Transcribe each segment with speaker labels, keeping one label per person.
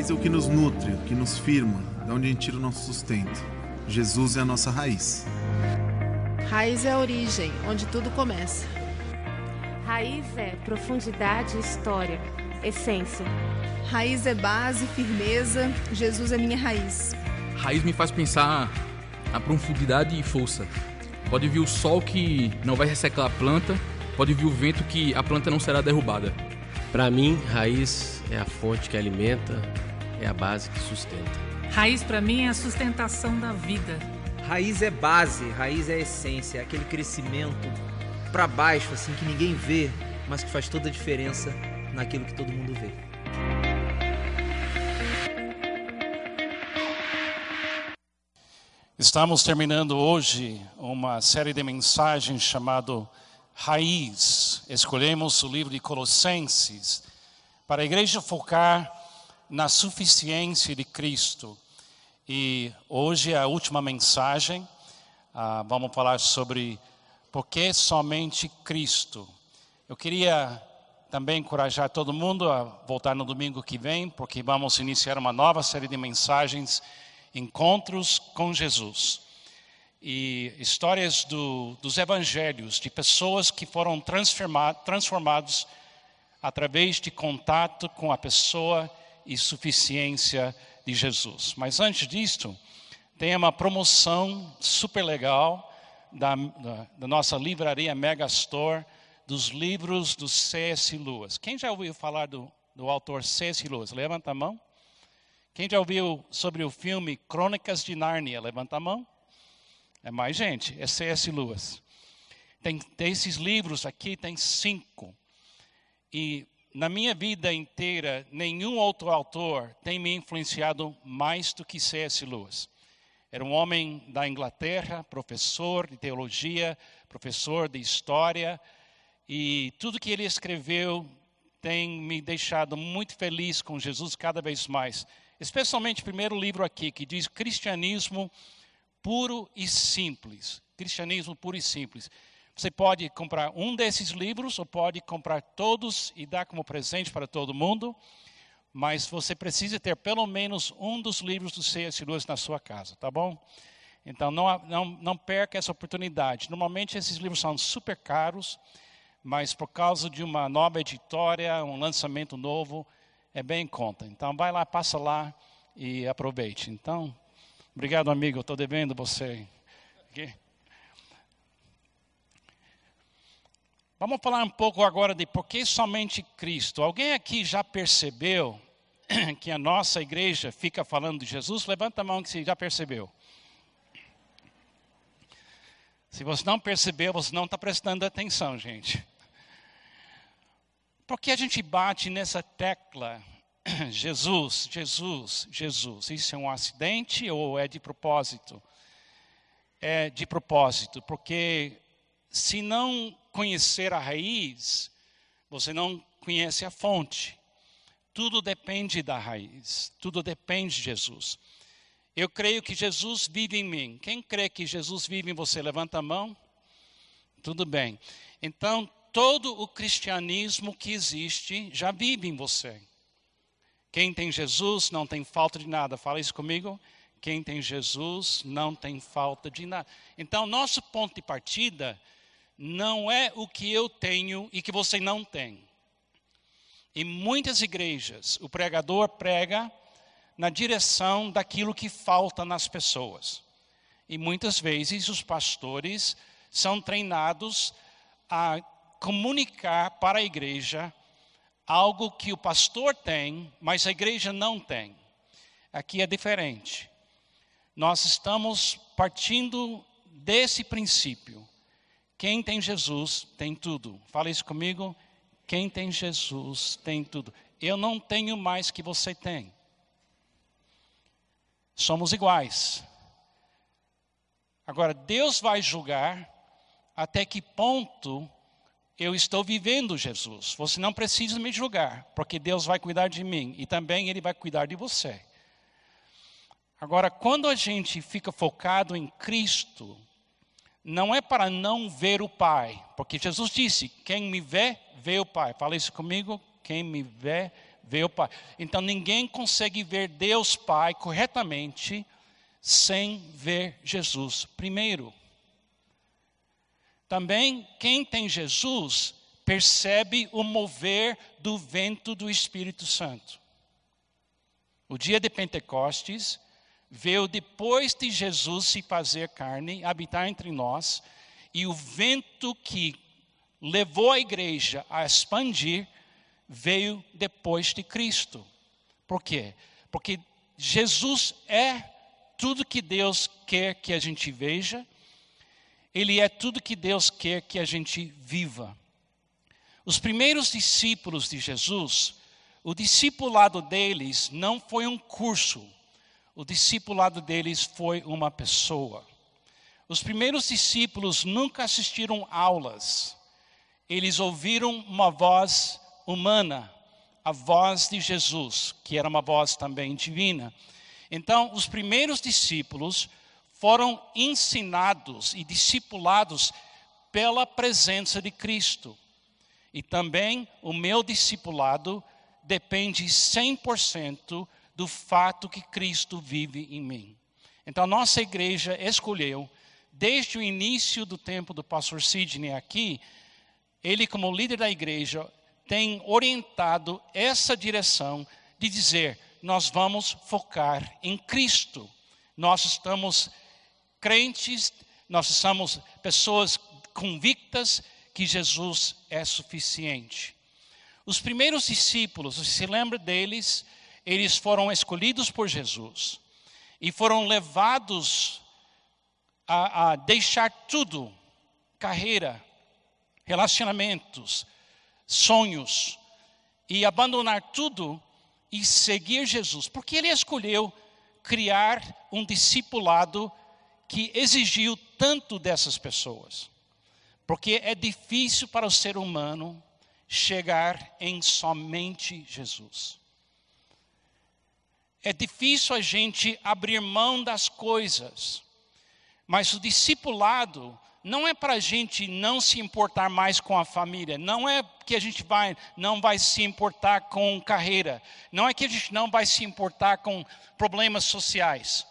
Speaker 1: Raiz é o que nos nutre, o que nos firma, de onde a gente tira o nosso sustento. Jesus é a nossa raiz.
Speaker 2: Raiz é a origem, onde tudo começa.
Speaker 3: Raiz é profundidade e história, essência.
Speaker 2: Raiz é base, firmeza, Jesus é minha raiz.
Speaker 4: Raiz me faz pensar a profundidade e força. Pode vir o sol que não vai ressecar a planta, pode vir o vento que a planta não será derrubada.
Speaker 5: Para mim, raiz é a fonte que alimenta, é a base que sustenta.
Speaker 6: Raiz para mim é a sustentação da vida.
Speaker 7: Raiz é base, raiz é essência, é aquele crescimento para baixo assim que ninguém vê, mas que faz toda a diferença naquilo que todo mundo vê.
Speaker 8: Estamos terminando hoje uma série de mensagens chamado Raiz. Escolhemos o livro de Colossenses para a igreja focar na suficiência de Cristo. E hoje é a última mensagem. Ah, vamos falar sobre por que somente Cristo. Eu queria também encorajar todo mundo a voltar no domingo que vem, porque vamos iniciar uma nova série de mensagens encontros com Jesus e histórias do, dos evangelhos de pessoas que foram transformados através de contato com a pessoa e suficiência de Jesus. Mas antes disto, tem uma promoção super legal da, da, da nossa livraria Megastore dos livros do C.S. Lewis. Quem já ouviu falar do, do autor C.S. Lewis? Levanta a mão. Quem já ouviu sobre o filme Crônicas de Nárnia? Levanta a mão. É mais gente, é C.S. Lewis. Tem, esses livros aqui, tem cinco. E na minha vida inteira, nenhum outro autor tem me influenciado mais do que C.S. Lewis. Era um homem da Inglaterra, professor de teologia, professor de história, e tudo que ele escreveu tem me deixado muito feliz com Jesus cada vez mais. Especialmente o primeiro livro aqui, que diz Cristianismo puro e simples. Cristianismo puro e simples. Você pode comprar um desses livros ou pode comprar todos e dar como presente para todo mundo, mas você precisa ter pelo menos um dos livros do C.S. Lewis na sua casa, tá bom? Então não, não, não perca essa oportunidade. Normalmente esses livros são super caros, mas por causa de uma nova editora, um lançamento novo, é bem em conta. Então, vai lá, passa lá e aproveite. Então, obrigado, amigo, estou devendo você. Okay? Vamos falar um pouco agora de por que somente Cristo. Alguém aqui já percebeu que a nossa igreja fica falando de Jesus? Levanta a mão que você já percebeu. Se você não percebeu, você não está prestando atenção, gente. Por que a gente bate nessa tecla? Jesus, Jesus, Jesus. Isso é um acidente ou é de propósito? É de propósito, porque se não conhecer a raiz, você não conhece a fonte. Tudo depende da raiz, tudo depende de Jesus. Eu creio que Jesus vive em mim. Quem crê que Jesus vive em você, levanta a mão. Tudo bem. Então, todo o cristianismo que existe já vive em você. Quem tem Jesus não tem falta de nada. Fala isso comigo. Quem tem Jesus não tem falta de nada. Então, nosso ponto de partida não é o que eu tenho e que você não tem. Em muitas igrejas, o pregador prega na direção daquilo que falta nas pessoas. E muitas vezes os pastores são treinados a comunicar para a igreja algo que o pastor tem, mas a igreja não tem. Aqui é diferente. Nós estamos partindo desse princípio. Quem tem Jesus tem tudo. Fala isso comigo. Quem tem Jesus tem tudo. Eu não tenho mais que você tem. Somos iguais. Agora, Deus vai julgar até que ponto eu estou vivendo Jesus. Você não precisa me julgar, porque Deus vai cuidar de mim e também Ele vai cuidar de você. Agora, quando a gente fica focado em Cristo, não é para não ver o Pai, porque Jesus disse: quem me vê, vê o Pai. Fala isso comigo: quem me vê, ver o Pai. Então ninguém consegue ver Deus Pai corretamente sem ver Jesus primeiro. Também quem tem Jesus percebe o mover do vento do Espírito Santo. O dia de Pentecostes veio depois de Jesus se fazer carne, habitar entre nós, e o vento que levou a igreja a expandir veio depois de Cristo. Por quê? Porque Jesus é tudo que Deus quer que a gente veja, Ele é tudo que Deus quer que a gente viva. Os primeiros discípulos de Jesus, o discipulado deles não foi um curso, o discipulado deles foi uma pessoa. Os primeiros discípulos nunca assistiram aulas, eles ouviram uma voz humana, a voz de Jesus, que era uma voz também divina. Então, os primeiros discípulos foram ensinados e discipulados pela presença de Cristo. E também o meu discipulado depende 100% do fato que Cristo vive em mim. Então, nossa igreja escolheu, desde o início do tempo do pastor Sidney aqui, ele, como líder da igreja, tem orientado essa direção de dizer: nós vamos focar em Cristo. Nós estamos crentes, nós somos pessoas convictas que Jesus é suficiente. Os primeiros discípulos, se lembra deles, eles foram escolhidos por Jesus e foram levados a, a deixar tudo carreira, relacionamentos, sonhos e abandonar tudo e seguir Jesus, porque ele escolheu criar um discipulado que exigiu tanto dessas pessoas. Porque é difícil para o ser humano chegar em somente Jesus. É difícil a gente abrir mão das coisas, mas o discipulado não é para a gente não se importar mais com a família, não é que a gente vai, não vai se importar com carreira, não é que a gente não vai se importar com problemas sociais,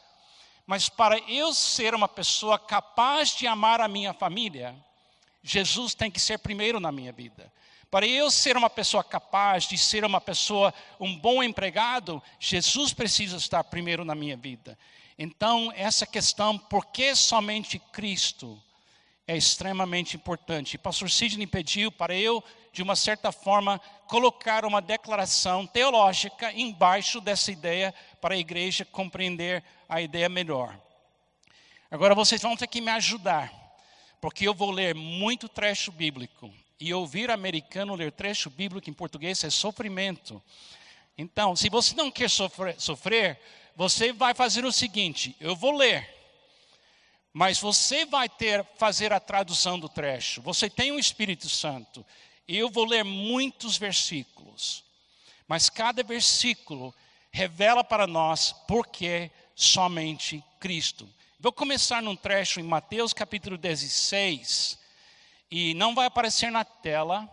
Speaker 8: mas para eu ser uma pessoa capaz de amar a minha família, Jesus tem que ser primeiro na minha vida. Para eu ser uma pessoa capaz de ser uma pessoa, um bom empregado, Jesus precisa estar primeiro na minha vida. Então, essa questão, por que somente Cristo? é extremamente importante. Pastor Sidney pediu para eu, de uma certa forma, colocar uma declaração teológica embaixo dessa ideia para a igreja compreender a ideia melhor. Agora vocês vão ter que me ajudar, porque eu vou ler muito trecho bíblico. E ouvir americano ler trecho bíblico em português é sofrimento. Então, se você não quer sofrer, sofrer você vai fazer o seguinte: eu vou ler mas você vai ter fazer a tradução do trecho. Você tem o Espírito Santo. Eu vou ler muitos versículos. Mas cada versículo revela para nós por que somente Cristo. Vou começar num trecho em Mateus capítulo 16. E não vai aparecer na tela.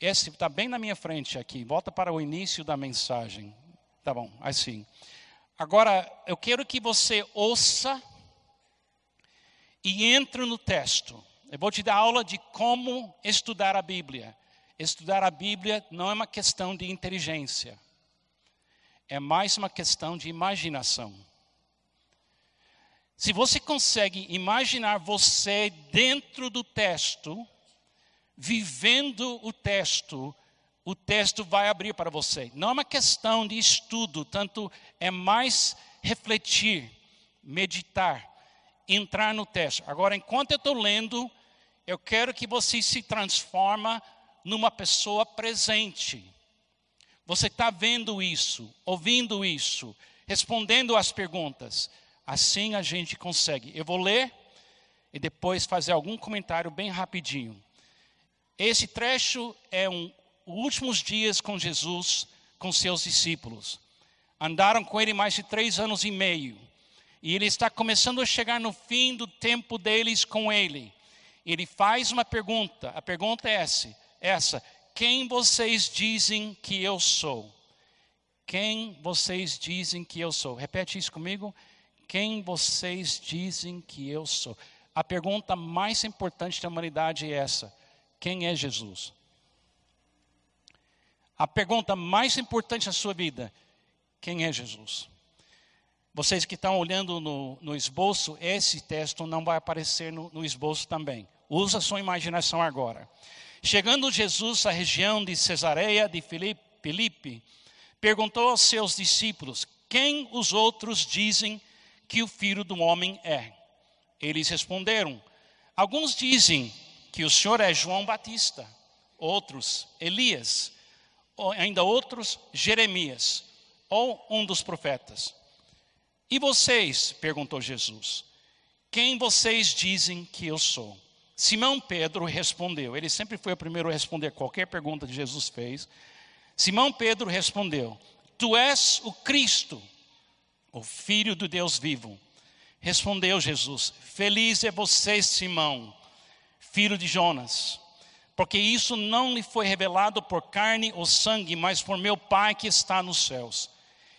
Speaker 8: Esse está bem na minha frente aqui. Volta para o início da mensagem. Tá bom, assim. Agora, eu quero que você ouça e entro no texto. Eu vou te dar aula de como estudar a Bíblia. Estudar a Bíblia não é uma questão de inteligência, é mais uma questão de imaginação. Se você consegue imaginar você dentro do texto, vivendo o texto, o texto vai abrir para você. Não é uma questão de estudo, tanto é mais refletir, meditar entrar no texto. Agora, enquanto eu estou lendo, eu quero que você se transforma numa pessoa presente. Você está vendo isso, ouvindo isso, respondendo às perguntas. Assim a gente consegue. Eu vou ler e depois fazer algum comentário bem rapidinho. Esse trecho é um últimos dias com Jesus, com seus discípulos. Andaram com ele mais de três anos e meio. E ele está começando a chegar no fim do tempo deles com ele. Ele faz uma pergunta. A pergunta é essa: essa quem vocês dizem que eu sou? Quem vocês dizem que eu sou? Repete isso comigo. Quem vocês dizem que eu sou? A pergunta mais importante da humanidade é essa: quem é Jesus? A pergunta mais importante da sua vida: quem é Jesus? Vocês que estão olhando no, no esboço, esse texto não vai aparecer no, no esboço também. Usa sua imaginação agora. Chegando Jesus à região de Cesareia de Filipe, Filipe perguntou aos seus discípulos: Quem os outros dizem que o filho do homem é? Eles responderam: Alguns dizem que o Senhor é João Batista, outros Elias, ainda outros Jeremias, ou um dos profetas. E vocês? perguntou Jesus. Quem vocês dizem que eu sou? Simão Pedro respondeu. Ele sempre foi o primeiro a responder qualquer pergunta que Jesus fez. Simão Pedro respondeu: Tu és o Cristo, o Filho do Deus vivo. Respondeu Jesus: Feliz é você, Simão, filho de Jonas, porque isso não lhe foi revelado por carne ou sangue, mas por meu Pai que está nos céus.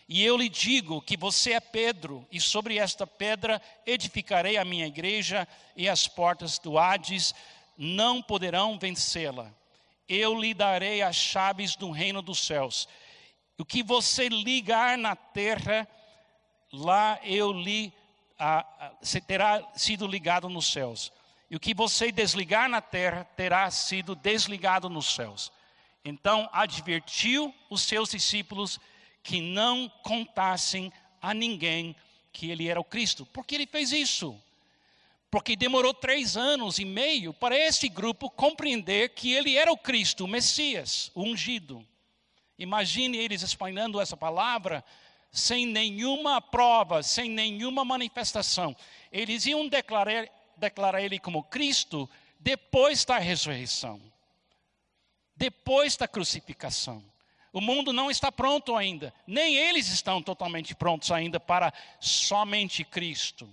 Speaker 8: E eu lhe digo que você é Pedro, e sobre esta pedra edificarei a minha igreja, e as portas do Hades não poderão vencê-la. Eu lhe darei as chaves do reino dos céus. O que você ligar na terra, lá eu lhe a, a, terá sido ligado nos céus. E o que você desligar na terra terá sido desligado nos céus. Então advertiu os seus discípulos que não contassem a ninguém que ele era o Cristo. Por que ele fez isso? Porque demorou três anos e meio para esse grupo compreender que ele era o Cristo, o Messias, o ungido. Imagine eles espalhando essa palavra sem nenhuma prova, sem nenhuma manifestação. Eles iam declarar, declarar ele como Cristo depois da ressurreição, depois da crucificação. O mundo não está pronto ainda, nem eles estão totalmente prontos ainda para somente Cristo.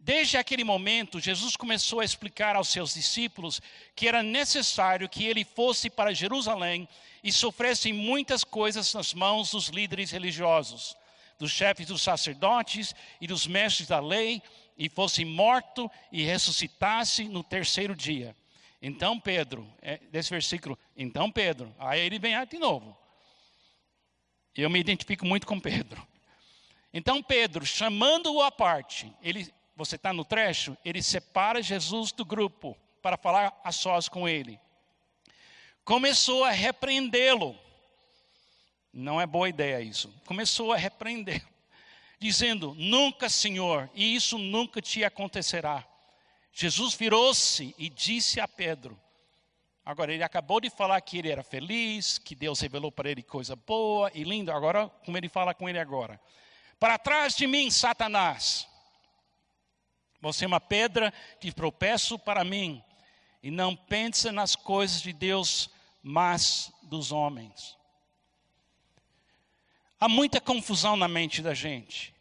Speaker 8: Desde aquele momento, Jesus começou a explicar aos seus discípulos que era necessário que ele fosse para Jerusalém e sofresse muitas coisas nas mãos dos líderes religiosos dos chefes dos sacerdotes e dos mestres da lei, e fosse morto e ressuscitasse no terceiro dia. Então Pedro, é, desse versículo, então Pedro, aí ele vem de novo. Eu me identifico muito com Pedro. Então Pedro, chamando-o à parte, ele, você está no trecho, ele separa Jesus do grupo para falar a sós com ele. Começou a repreendê-lo não é boa ideia isso. Começou a repreender, dizendo: Nunca, Senhor, e isso nunca te acontecerá. Jesus virou-se e disse a Pedro: Agora, ele acabou de falar que ele era feliz, que Deus revelou para ele coisa boa e linda. Agora, como ele fala com ele agora: Para trás de mim, Satanás. Você é uma pedra de tropeço para mim, e não pensa nas coisas de Deus, mas dos homens. Há muita confusão na mente da gente.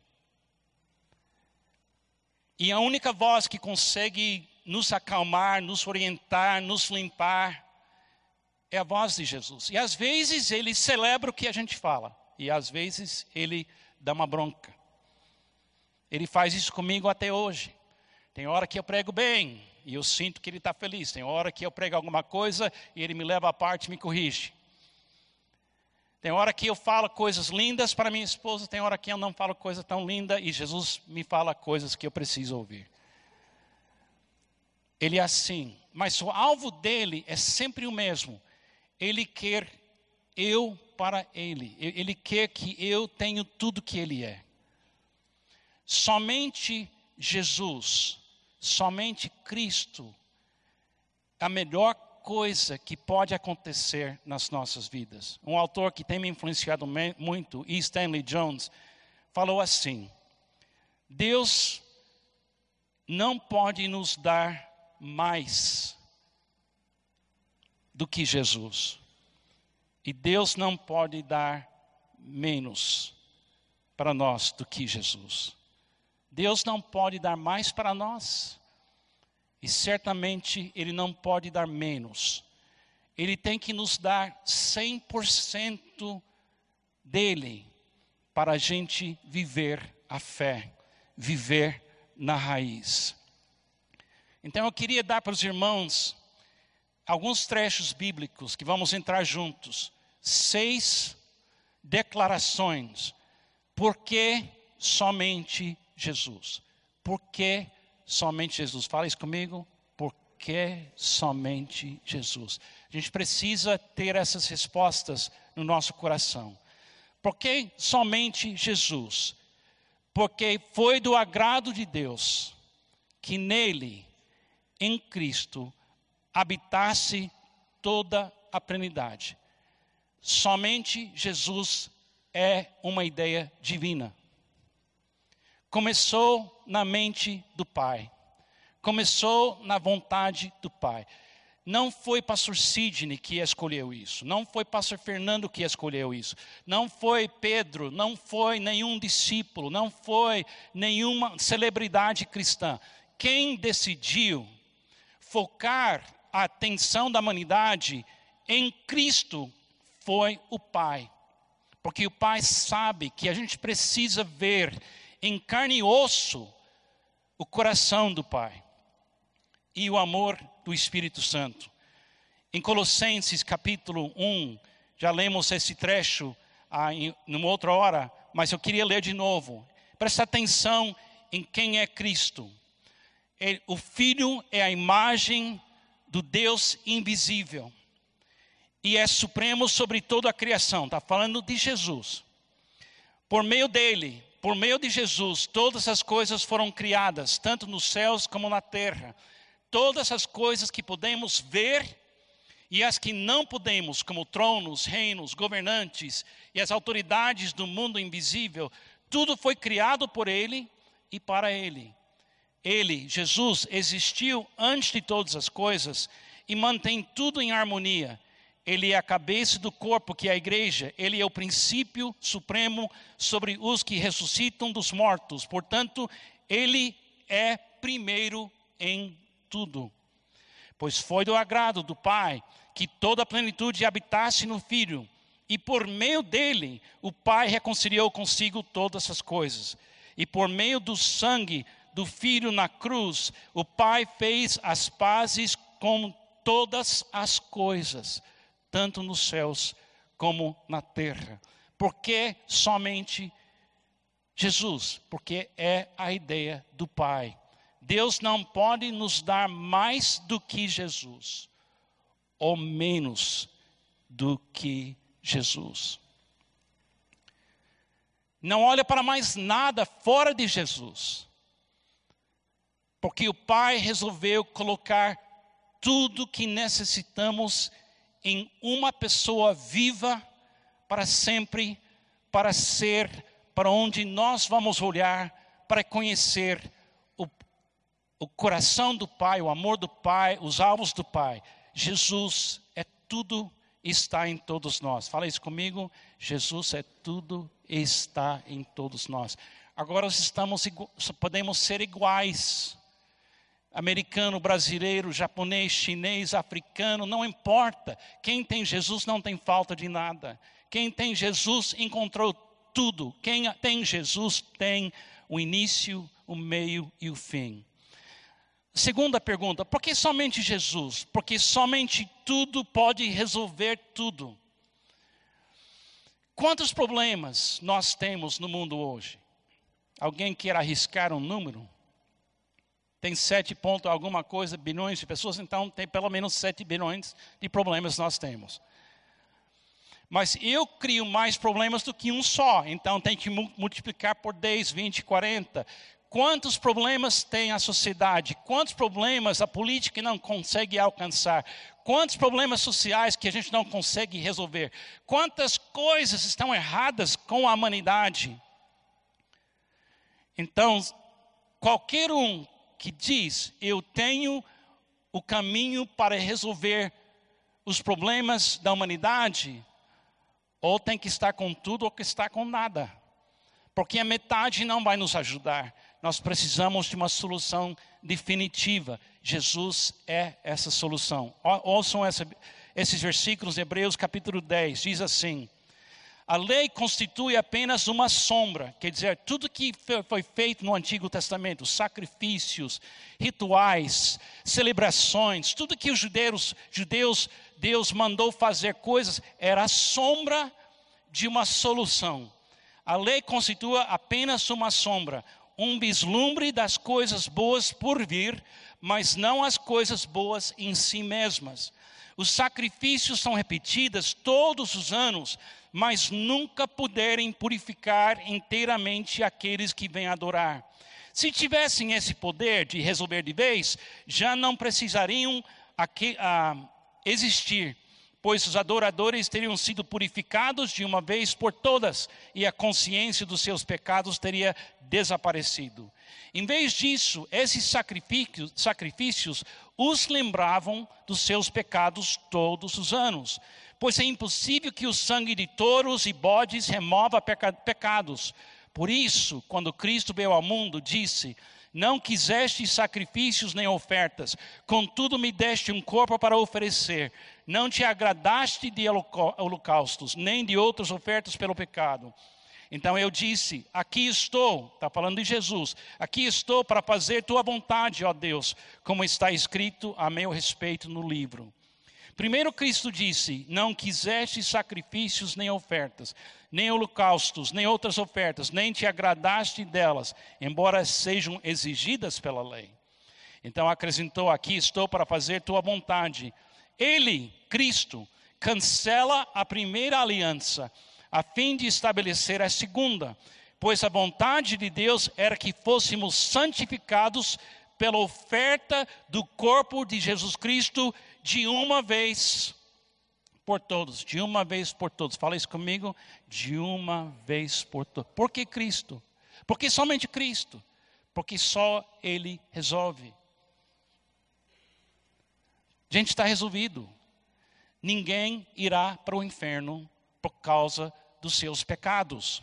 Speaker 8: E a única voz que consegue nos acalmar, nos orientar, nos limpar, é a voz de Jesus. E às vezes ele celebra o que a gente fala, e às vezes ele dá uma bronca. Ele faz isso comigo até hoje. Tem hora que eu prego bem e eu sinto que ele está feliz. Tem hora que eu prego alguma coisa e ele me leva à parte e me corrige. Tem hora que eu falo coisas lindas para minha esposa, tem hora que eu não falo coisa tão linda e Jesus me fala coisas que eu preciso ouvir. Ele é assim, mas o alvo dele é sempre o mesmo. Ele quer eu para ele. Ele quer que eu tenha tudo que ele é. Somente Jesus, somente Cristo, a melhor coisa que pode acontecer nas nossas vidas. Um autor que tem me influenciado muito, E. Stanley Jones, falou assim: Deus não pode nos dar mais do que Jesus. E Deus não pode dar menos para nós do que Jesus. Deus não pode dar mais para nós e certamente Ele não pode dar menos. Ele tem que nos dar 100% dele para a gente viver a fé, viver na raiz. Então eu queria dar para os irmãos alguns trechos bíblicos que vamos entrar juntos. Seis declarações. Por que somente Jesus? Por que somente Jesus? Fala isso comigo. Por que somente Jesus? A gente precisa ter essas respostas no nosso coração. Por que somente Jesus? Porque foi do agrado de Deus que nele, em Cristo, habitasse toda a plenidade. Somente Jesus é uma ideia divina. Começou na mente do Pai, começou na vontade do Pai. Não foi pastor Sidney que escolheu isso, não foi pastor Fernando que escolheu isso, não foi Pedro, não foi nenhum discípulo, não foi nenhuma celebridade cristã. Quem decidiu focar a atenção da humanidade em Cristo foi o Pai. Porque o Pai sabe que a gente precisa ver em carne e osso o coração do Pai e o amor do Espírito Santo. Em Colossenses capítulo 1, já lemos esse trecho ah, em numa outra hora, mas eu queria ler de novo. Presta atenção em quem é Cristo. Ele, o Filho é a imagem do Deus invisível e é supremo sobre toda a criação. Está falando de Jesus. Por meio dele, por meio de Jesus, todas as coisas foram criadas, tanto nos céus como na terra. Todas as coisas que podemos ver e as que não podemos, como tronos, reinos, governantes e as autoridades do mundo invisível, tudo foi criado por ele e para ele. Ele, Jesus, existiu antes de todas as coisas e mantém tudo em harmonia. Ele é a cabeça do corpo, que é a igreja. Ele é o princípio supremo sobre os que ressuscitam dos mortos. Portanto, ele é primeiro em tudo. Pois foi do agrado do Pai que toda a plenitude habitasse no Filho, e por meio dele o Pai reconciliou consigo todas as coisas. E por meio do sangue do Filho na cruz, o Pai fez as pazes com todas as coisas, tanto nos céus como na terra. Porque somente Jesus? Porque é a ideia do Pai. Deus não pode nos dar mais do que Jesus, ou menos do que Jesus. Não olha para mais nada fora de Jesus. Porque o Pai resolveu colocar tudo que necessitamos em uma pessoa viva para sempre, para ser, para onde nós vamos olhar, para conhecer o, o coração do Pai, o amor do Pai, os alvos do Pai. Jesus é tudo está em todos nós. Fala isso comigo. Jesus é tudo está em todos nós. Agora estamos podemos ser iguais americano, brasileiro, japonês, chinês, africano, não importa. Quem tem Jesus não tem falta de nada. Quem tem Jesus encontrou tudo. Quem tem Jesus tem o início, o meio e o fim. Segunda pergunta: por que somente Jesus? Porque somente tudo pode resolver tudo. Quantos problemas nós temos no mundo hoje? Alguém quer arriscar um número? Tem sete ponto alguma coisa bilhões de pessoas, então tem pelo menos sete bilhões de problemas nós temos. Mas eu crio mais problemas do que um só, então tem que multiplicar por 10, 20, 40. Quantos problemas tem a sociedade? Quantos problemas a política não consegue alcançar? Quantos problemas sociais que a gente não consegue resolver? Quantas coisas estão erradas com a humanidade? Então, qualquer um que diz: Eu tenho o caminho para resolver os problemas da humanidade, ou tem que estar com tudo ou que está com nada. Porque a metade não vai nos ajudar. Nós precisamos de uma solução definitiva. Jesus é essa solução. Ouçam essa, esses versículos Hebreus capítulo 10. Diz assim: A lei constitui apenas uma sombra, quer dizer, tudo que foi feito no Antigo Testamento, sacrifícios, rituais, celebrações, tudo que os judeus, judeus Deus mandou fazer coisas, era a sombra de uma solução. A lei constitua apenas uma sombra, um vislumbre das coisas boas por vir, mas não as coisas boas em si mesmas. Os sacrifícios são repetidos todos os anos, mas nunca puderem purificar inteiramente aqueles que vêm adorar. Se tivessem esse poder de resolver de vez, já não precisariam aqui, ah, existir pois os adoradores teriam sido purificados de uma vez por todas e a consciência dos seus pecados teria desaparecido. Em vez disso, esses sacrifícios, os lembravam dos seus pecados todos os anos, pois é impossível que o sangue de touros e bodes remova pecados. Por isso, quando Cristo veio ao mundo, disse: não quiseste sacrifícios nem ofertas, contudo me deste um corpo para oferecer. Não te agradaste de holocaustos, nem de outras ofertas pelo pecado. Então eu disse: Aqui estou, está falando de Jesus, aqui estou para fazer tua vontade, ó Deus, como está escrito a meu respeito no livro. Primeiro Cristo disse: Não quiseste sacrifícios nem ofertas, nem holocaustos, nem outras ofertas, nem te agradaste delas, embora sejam exigidas pela lei. Então acrescentou: Aqui estou para fazer tua vontade. Ele, Cristo, cancela a primeira aliança, a fim de estabelecer a segunda, pois a vontade de Deus era que fôssemos santificados pela oferta do corpo de Jesus Cristo de uma vez por todos, de uma vez por todos. Fala isso comigo, de uma vez por todos. Por que Cristo? Porque somente Cristo. Porque só Ele resolve. Gente, está resolvido. Ninguém irá para o inferno por causa dos seus pecados.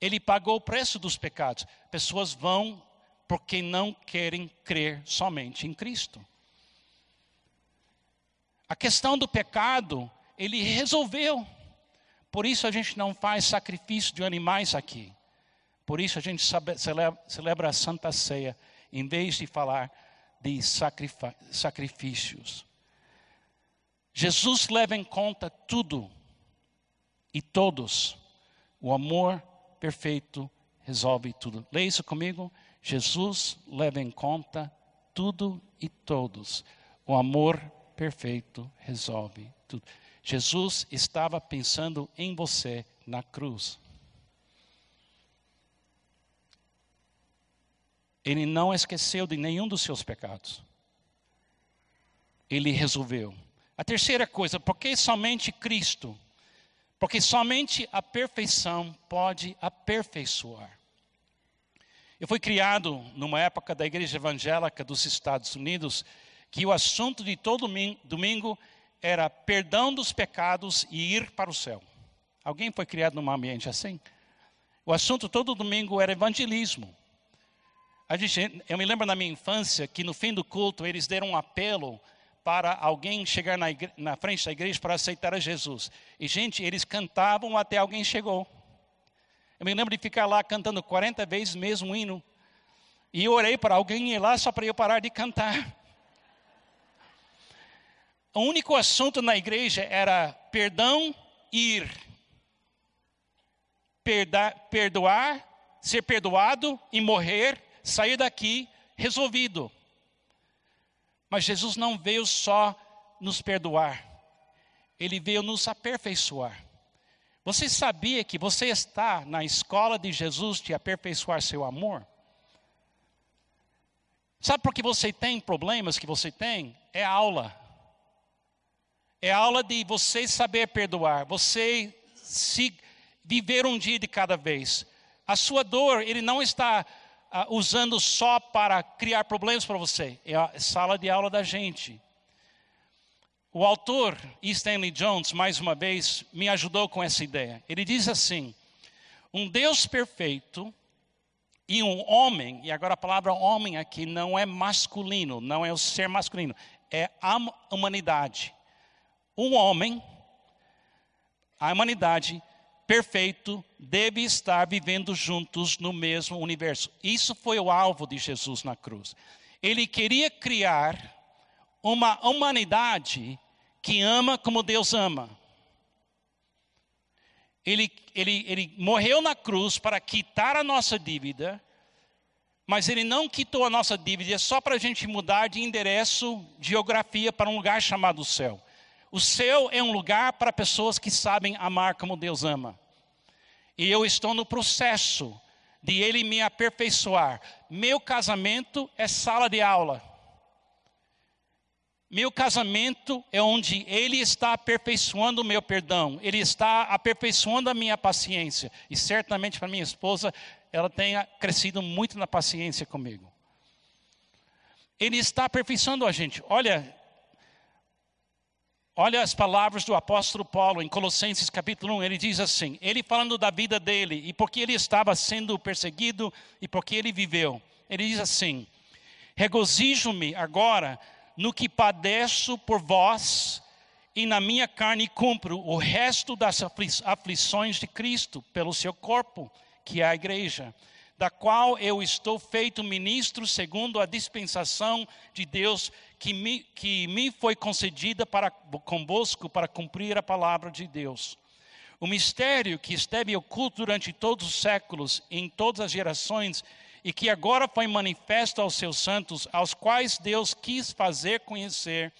Speaker 8: Ele pagou o preço dos pecados. Pessoas vão porque não querem crer somente em Cristo. A questão do pecado, ele resolveu. Por isso a gente não faz sacrifício de animais aqui. Por isso a gente celebra, a Santa Ceia, em vez de falar de sacrifícios. Jesus leva em conta tudo e todos. O amor perfeito resolve tudo. Leia isso comigo. Jesus leva em conta tudo e todos. O amor perfeito resolve tudo. Jesus estava pensando em você na cruz. Ele não esqueceu de nenhum dos seus pecados. Ele resolveu. A terceira coisa, porque somente Cristo? Porque somente a perfeição pode aperfeiçoar. Eu fui criado numa época da igreja evangélica dos Estados Unidos que o assunto de todo domingo era perdão dos pecados e ir para o céu. Alguém foi criado num ambiente assim? O assunto todo domingo era evangelismo. Gente, eu me lembro na minha infância que no fim do culto eles deram um apelo para alguém chegar na, igre, na frente da igreja para aceitar a Jesus. E, gente, eles cantavam até alguém chegou. Eu me lembro de ficar lá cantando 40 vezes mesmo hino. E eu orei para alguém ir lá só para eu parar de cantar. O único assunto na igreja era perdão ir. Perda, perdoar, ser perdoado e morrer, sair daqui resolvido. Mas Jesus não veio só nos perdoar, ele veio nos aperfeiçoar. Você sabia que você está na escola de Jesus de aperfeiçoar seu amor? Sabe por que você tem problemas que você tem? É aula. É aula de você saber perdoar, você se viver um dia de cada vez. A sua dor, ele não está uh, usando só para criar problemas para você, é a sala de aula da gente. O autor Stanley Jones, mais uma vez, me ajudou com essa ideia. Ele diz assim: um Deus perfeito e um homem, e agora a palavra homem aqui não é masculino, não é o ser masculino, é a humanidade. O homem, a humanidade perfeito deve estar vivendo juntos no mesmo universo. Isso foi o alvo de Jesus na cruz. Ele queria criar uma humanidade que ama como Deus ama. Ele, ele, ele morreu na cruz para quitar a nossa dívida, mas ele não quitou a nossa dívida só para a gente mudar de endereço, geografia, para um lugar chamado céu. O céu é um lugar para pessoas que sabem amar como Deus ama. E eu estou no processo de Ele me aperfeiçoar. Meu casamento é sala de aula. Meu casamento é onde Ele está aperfeiçoando o meu perdão, Ele está aperfeiçoando a minha paciência. E certamente para minha esposa, ela tenha crescido muito na paciência comigo. Ele está aperfeiçoando a gente. Olha, olha as palavras do apóstolo Paulo em Colossenses capítulo 1. Ele diz assim: Ele falando da vida dele e porque ele estava sendo perseguido e porque ele viveu. Ele diz assim: Regozijo-me agora no que padeço por vós, e na minha carne cumpro o resto das aflições de Cristo pelo seu corpo, que é a igreja, da qual eu estou feito ministro segundo a dispensação de Deus que me, que me foi concedida para convosco para cumprir a palavra de Deus. O mistério que esteve oculto durante todos os séculos, em todas as gerações, e que agora foi manifesto aos seus santos, aos quais Deus quis fazer conhecer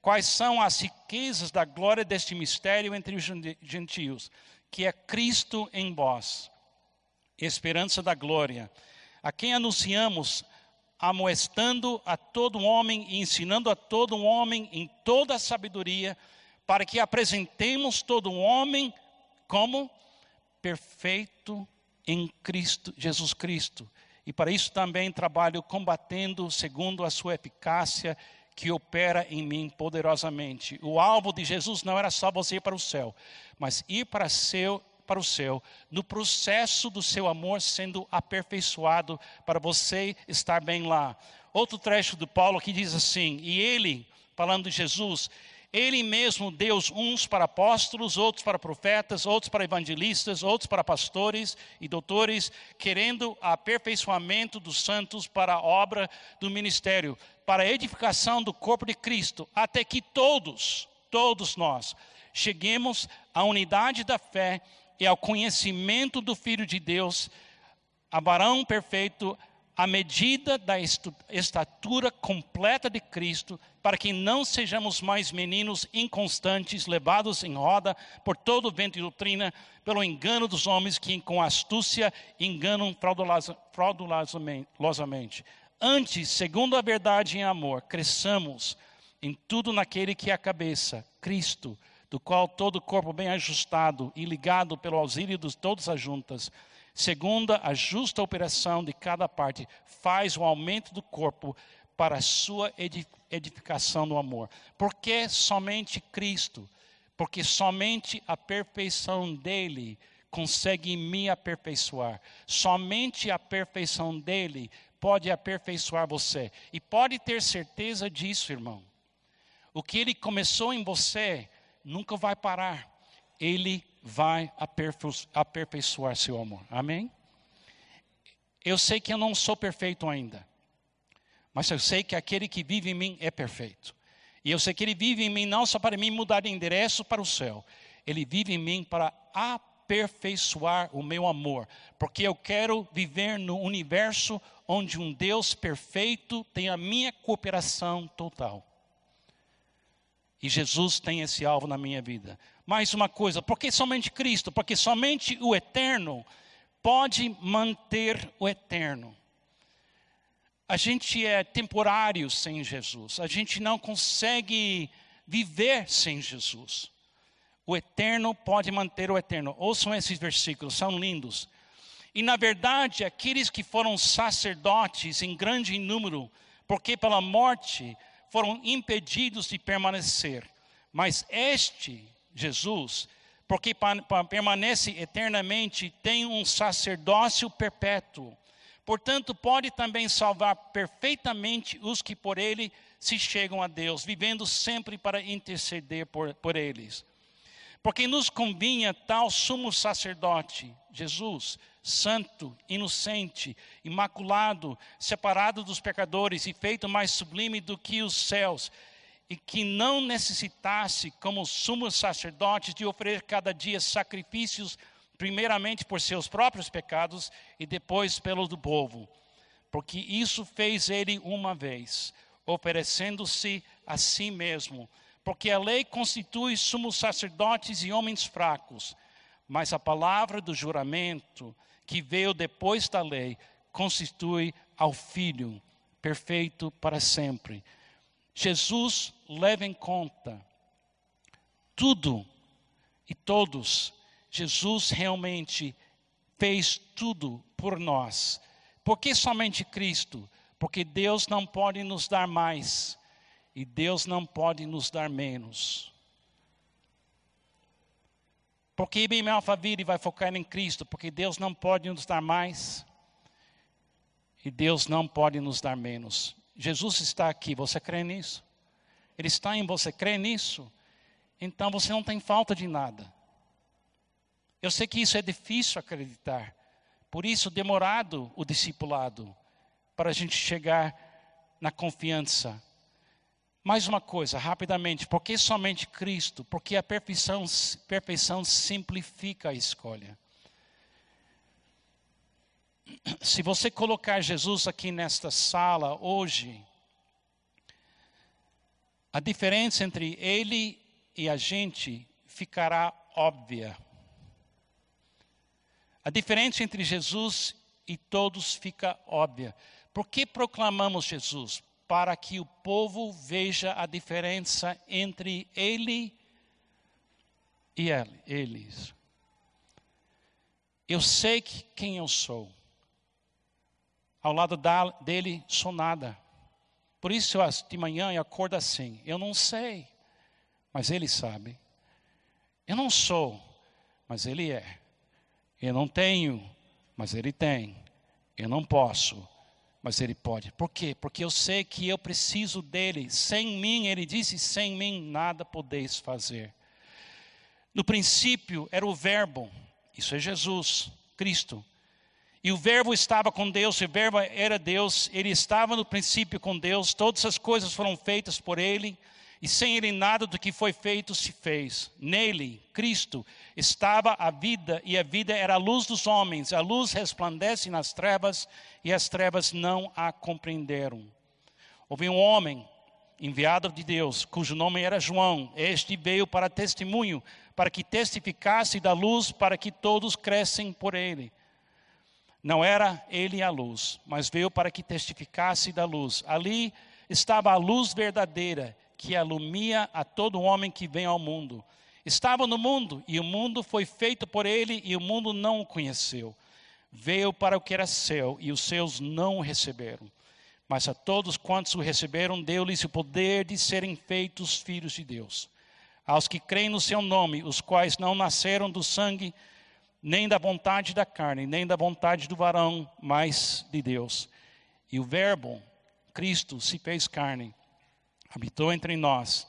Speaker 8: quais são as riquezas da glória deste mistério entre os gentios, que é Cristo em vós, esperança da glória, a quem anunciamos, amoestando a todo homem e ensinando a todo homem em toda a sabedoria, para que apresentemos todo homem como perfeito em Cristo, Jesus Cristo. E para isso também trabalho combatendo segundo a sua eficácia que opera em mim poderosamente. O alvo de Jesus não era só você ir para o céu, mas ir para, seu, para o céu, no processo do seu amor sendo aperfeiçoado para você estar bem lá. Outro trecho do Paulo que diz assim: E ele, falando de Jesus, ele mesmo deu uns para apóstolos, outros para profetas, outros para evangelistas, outros para pastores e doutores, querendo aperfeiçoamento dos santos para a obra do ministério, para a edificação do corpo de Cristo, até que todos, todos nós, cheguemos à unidade da fé e ao conhecimento do Filho de Deus, a varão perfeito, à medida da estatura completa de Cristo, para que não sejamos mais meninos inconstantes, levados em roda por todo o vento de doutrina, pelo engano dos homens que com astúcia enganam fraudulosamente. Antes, segundo a verdade em amor, cresçamos em tudo naquele que é a cabeça, Cristo, do qual todo o corpo bem ajustado e ligado pelo auxílio de todas as juntas, segundo a justa operação de cada parte, faz o aumento do corpo para a sua edificação no amor. Porque somente Cristo, porque somente a perfeição dele consegue me aperfeiçoar. Somente a perfeição dele pode aperfeiçoar você. E pode ter certeza disso, irmão. O que ele começou em você nunca vai parar. Ele vai aperfeiçoar seu amor. Amém? Eu sei que eu não sou perfeito ainda, mas eu sei que aquele que vive em mim é perfeito. E eu sei que ele vive em mim não só para mim mudar de endereço para o céu, ele vive em mim para aperfeiçoar o meu amor, porque eu quero viver no universo onde um Deus perfeito tem a minha cooperação total. E Jesus tem esse alvo na minha vida mais uma coisa, porque somente Cristo, porque somente o eterno pode manter o eterno. A gente é temporário sem Jesus, a gente não consegue viver sem Jesus. O eterno pode manter o eterno. Ouçam esses versículos, são lindos. E na verdade, aqueles que foram sacerdotes em grande número, porque pela morte foram impedidos de permanecer, mas este Jesus, porque permanece eternamente, tem um sacerdócio perpétuo. Portanto, pode também salvar perfeitamente os que por ele se chegam a Deus, vivendo sempre para interceder por, por eles. Porque nos convinha tal sumo sacerdote, Jesus, santo, inocente, imaculado, separado dos pecadores e feito mais sublime do que os céus, e que não necessitasse, como sumos sacerdotes, de oferecer cada dia sacrifícios, primeiramente por seus próprios pecados e depois pelos do povo. Porque isso fez ele uma vez, oferecendo-se a si mesmo. Porque a lei constitui sumos sacerdotes e homens fracos, mas a palavra do juramento, que veio depois da lei, constitui ao Filho perfeito para sempre Jesus leva em conta tudo e todos. Jesus realmente fez tudo por nós. Por que somente Cristo? Porque Deus não pode nos dar mais e Deus não pode nos dar menos. Porque IBM Alphaville vai focar em Cristo, porque Deus não pode nos dar mais e Deus não pode nos dar menos. Jesus está aqui, você crê nisso? Ele está em você, crê nisso? Então você não tem falta de nada. Eu sei que isso é difícil acreditar, por isso demorado o discipulado, para a gente chegar na confiança. Mais uma coisa, rapidamente, por que somente Cristo? Porque a perfeição, perfeição simplifica a escolha. Se você colocar Jesus aqui nesta sala hoje, a diferença entre ele e a gente ficará óbvia. A diferença entre Jesus e todos fica óbvia. Por que proclamamos Jesus? Para que o povo veja a diferença entre ele e eles. Eu sei quem eu sou ao lado dele sou nada. Por isso de manhã eu acordo assim. Eu não sei, mas ele sabe. Eu não sou, mas ele é. Eu não tenho, mas ele tem. Eu não posso, mas ele pode. Por quê? Porque eu sei que eu preciso dele. Sem mim, ele disse: sem mim nada podeis fazer. No princípio era o Verbo, isso é Jesus, Cristo. E o Verbo estava com Deus, o Verbo era Deus, ele estava no princípio com Deus, todas as coisas foram feitas por ele, e sem ele nada do que foi feito se fez. Nele, Cristo, estava a vida, e a vida era a luz dos homens. A luz resplandece nas trevas, e as trevas não a compreenderam. Houve um homem enviado de Deus, cujo nome era João. Este veio para testemunho, para que testificasse da luz, para que todos crescem por ele. Não era ele a luz, mas veio para que testificasse da luz. Ali estava a luz verdadeira que alumia a todo homem que vem ao mundo. Estava no mundo e o mundo foi feito por ele e o mundo não o conheceu. Veio para o que era seu e os seus não o receberam. Mas a todos quantos o receberam, deu-lhes o poder de serem feitos filhos de Deus. Aos que creem no seu nome, os quais não nasceram do sangue, nem da vontade da carne, nem da vontade do varão, mas de Deus. E o Verbo, Cristo, se fez carne, habitou entre nós,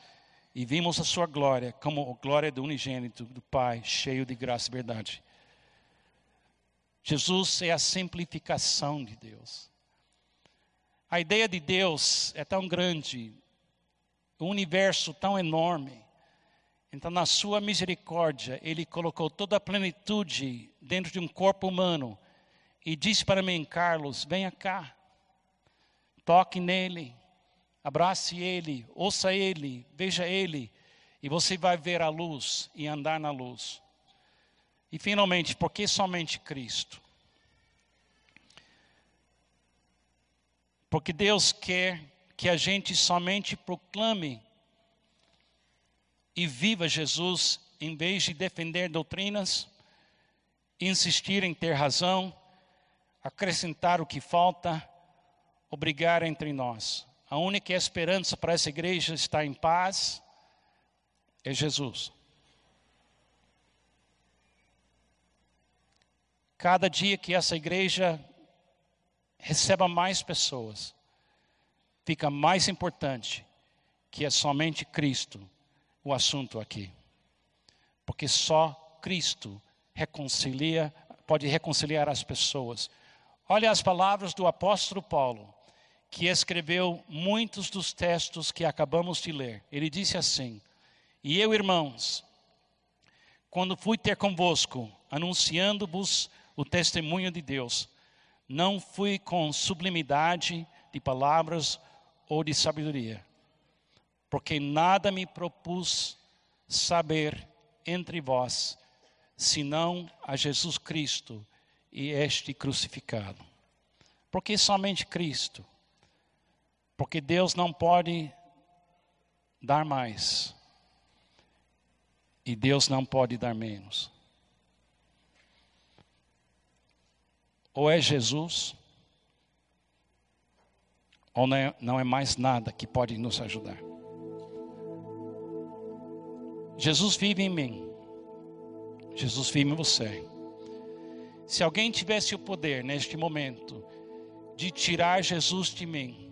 Speaker 8: e vimos a sua glória, como a glória do unigênito do Pai, cheio de graça e verdade. Jesus é a simplificação de Deus. A ideia de Deus é tão grande, o universo tão enorme, então, na sua misericórdia, Ele colocou toda a plenitude dentro de um corpo humano e disse para mim, Carlos, venha cá, toque nele, abrace ele, ouça ele, veja ele, e você vai ver a luz e andar na luz. E finalmente, por que somente Cristo? Porque Deus quer que a gente somente proclame e viva Jesus em vez de defender doutrinas, insistir em ter razão, acrescentar o que falta, obrigar entre nós. A única esperança para essa igreja estar em paz é Jesus. Cada dia que essa igreja receba mais pessoas, fica mais importante que é somente Cristo o assunto aqui. Porque só Cristo reconcilia, pode reconciliar as pessoas. Olha as palavras do apóstolo Paulo, que escreveu muitos dos textos que acabamos de ler. Ele disse assim: E eu, irmãos, quando fui ter convosco, anunciando-vos o testemunho de Deus, não fui com sublimidade de palavras ou de sabedoria, porque nada me propus saber entre vós, senão a Jesus Cristo e este crucificado. Porque somente Cristo? Porque Deus não pode dar mais. E Deus não pode dar menos. Ou é Jesus, ou não é, não é mais nada que pode nos ajudar. Jesus vive em mim. Jesus vive em você. Se alguém tivesse o poder neste momento de tirar Jesus de mim,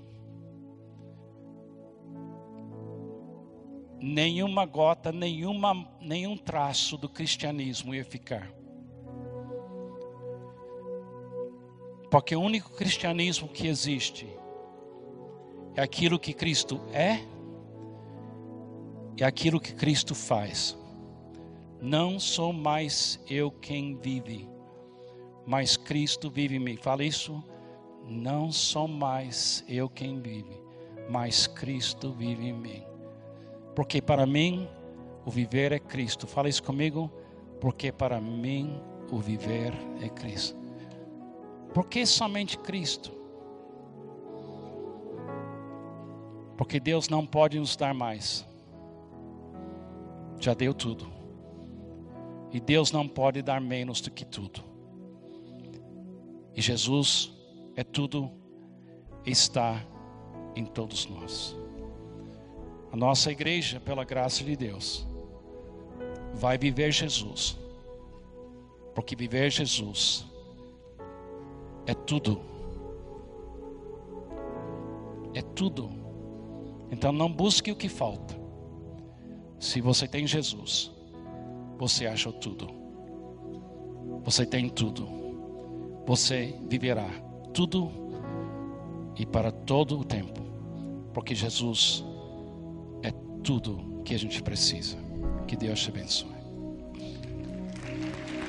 Speaker 8: nenhuma gota, nenhuma, nenhum traço do cristianismo ia ficar. Porque o único cristianismo que existe é aquilo que Cristo é e é aquilo que Cristo faz. Não sou mais eu quem vive, mas Cristo vive em mim. Fala isso. Não sou mais eu quem vive, mas Cristo vive em mim. Porque para mim o viver é Cristo. Fala isso comigo. Porque para mim o viver é Cristo. Por que somente Cristo? Porque Deus não pode nos dar mais. Já deu tudo. E Deus não pode dar menos do que tudo. E Jesus é tudo, está em todos nós. A nossa igreja, pela graça de Deus, vai viver Jesus. Porque viver Jesus é tudo. É tudo. Então não busque o que falta. Se você tem Jesus, você acha tudo. Você tem tudo. Você viverá tudo e para todo o tempo. Porque Jesus tudo que a gente precisa. Que Deus te abençoe.